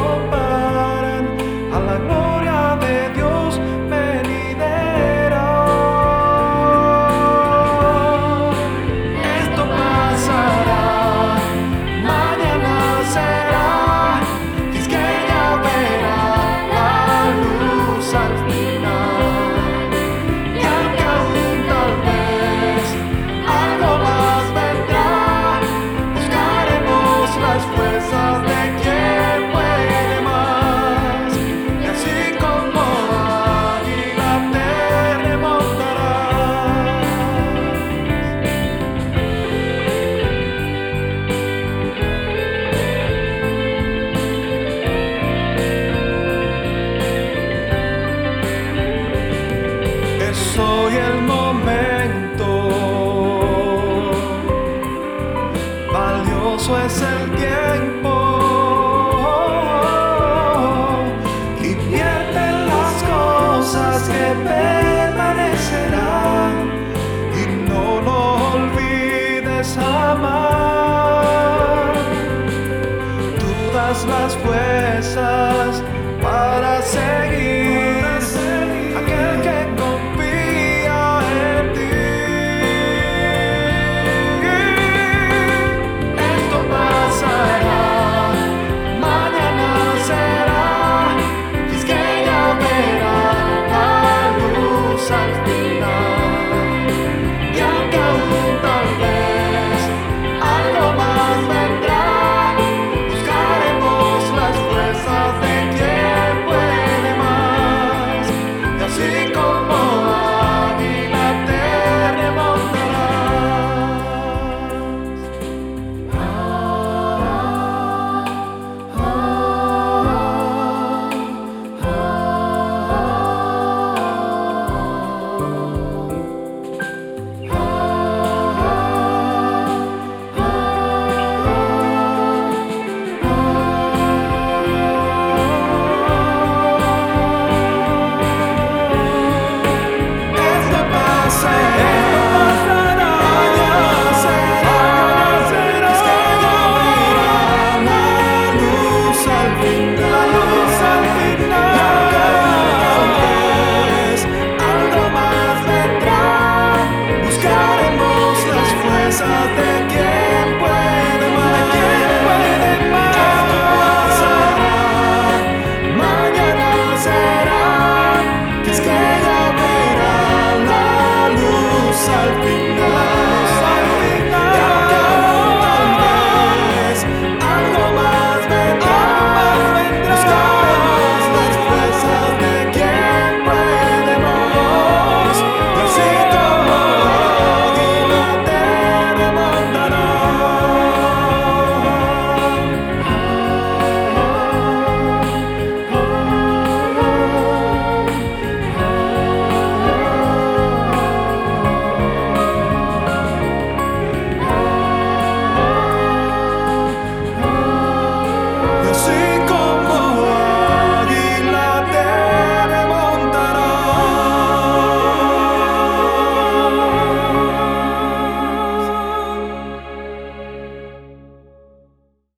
your. valioso es el tiempo. Invierten las cosas que permanecerán y no lo olvides amar. Tú das las fuerzas para seguir.